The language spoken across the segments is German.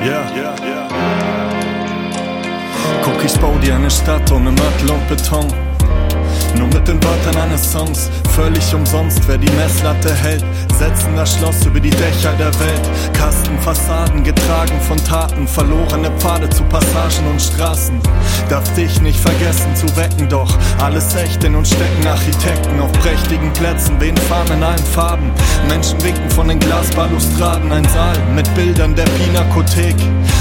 Yeah. Yeah, yeah. Guck, ich bau dir eine Stadt ohne Mörtel und Beton. Nur mit den Wörtern eines Songs, völlig umsonst, wer die Messlatte hält, setzen das Schloss über die Dächer der Welt. Kastenfassaden getragen von Taten, verlorene Pfade zu Passagen und Straßen. Darf dich nicht vergessen zu wecken, doch alles Echten und stecken Architekten auf prächtigen Plätzen, wen fahren in allen Farben. Menschen winken von den Glasbalustraden, ein Saal mit Bildern der Pinakothek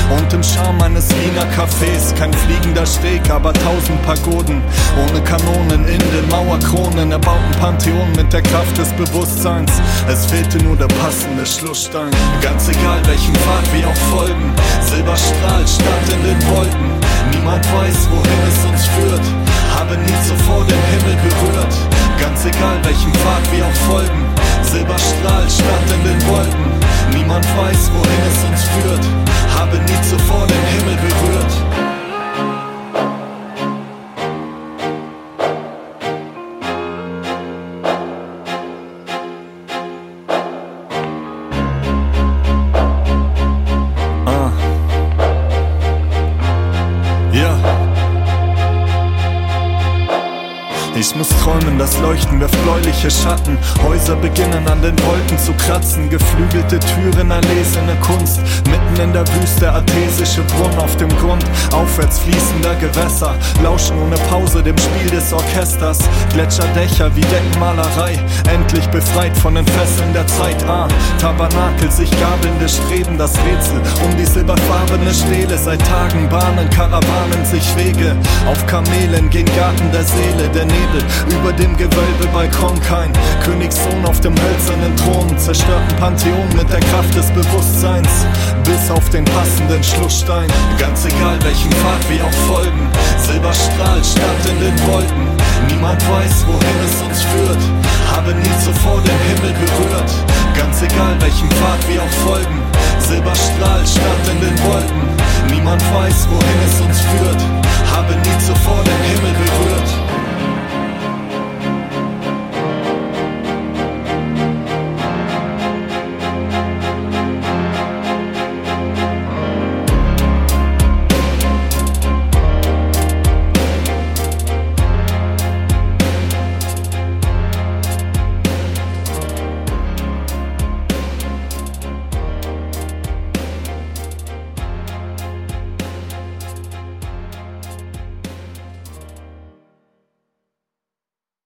und im Charme eines Wiener Cafés. Kein fliegender Steg, aber tausend Pagoden ohne Kanonen in den Mauerkronen erbauten Pantheon mit der Kraft des Bewusstseins. Es fehlte nur der passende Schlussstein. Ganz egal welchen Pfad wir auch folgen, Silberstrahl stand in den Wolken. Niemand weiß, wohin es Ich muss träumen, das Leuchten wirft bläuliche Schatten. Häuser beginnen an den Wolken zu kratzen. Geflügelte Türen, erlesene Kunst. Mitten in der Wüste, artesische Brunnen auf dem Grund. Aufwärts fließender Gewässer. Lauschen ohne Pause dem Spiel des Orchesters. Gletscherdächer wie Deckenmalerei. Endlich befreit von den Fesseln der Zeit. Ah, Tabernakel, sich gabelnde Streben. Das Rätsel um die silberfarbene Stele. Seit Tagen bahnen Karawanen sich Wege. Auf Kamelen gehen Garten der Seele. Der Nebel über dem Gewölbe Balkon kein Königssohn auf dem hölzernen Thron, zerstörten Pantheon mit der Kraft des Bewusstseins, bis auf den passenden Schlussstein. Ganz egal welchen Silberstrahl stand in den Wolken. Niemand weiß, wohin es uns führt, habe nie